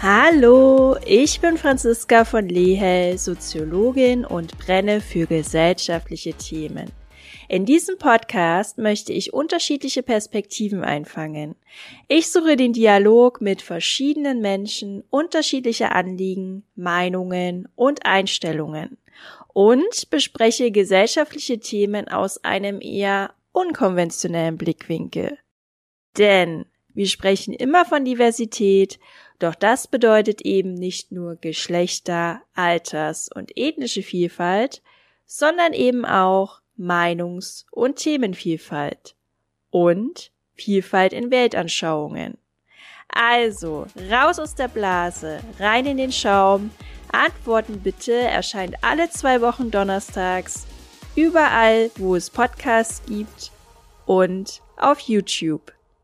Hallo, ich bin Franziska von Lehel, Soziologin und brenne für gesellschaftliche Themen. In diesem Podcast möchte ich unterschiedliche Perspektiven einfangen. Ich suche den Dialog mit verschiedenen Menschen unterschiedlicher Anliegen, Meinungen und Einstellungen und bespreche gesellschaftliche Themen aus einem eher unkonventionellen Blickwinkel. Denn wir sprechen immer von Diversität, doch das bedeutet eben nicht nur Geschlechter, Alters und ethnische Vielfalt, sondern eben auch Meinungs- und Themenvielfalt und Vielfalt in Weltanschauungen. Also, raus aus der Blase, rein in den Schaum. Antworten bitte erscheint alle zwei Wochen donnerstags, überall, wo es Podcasts gibt und auf YouTube.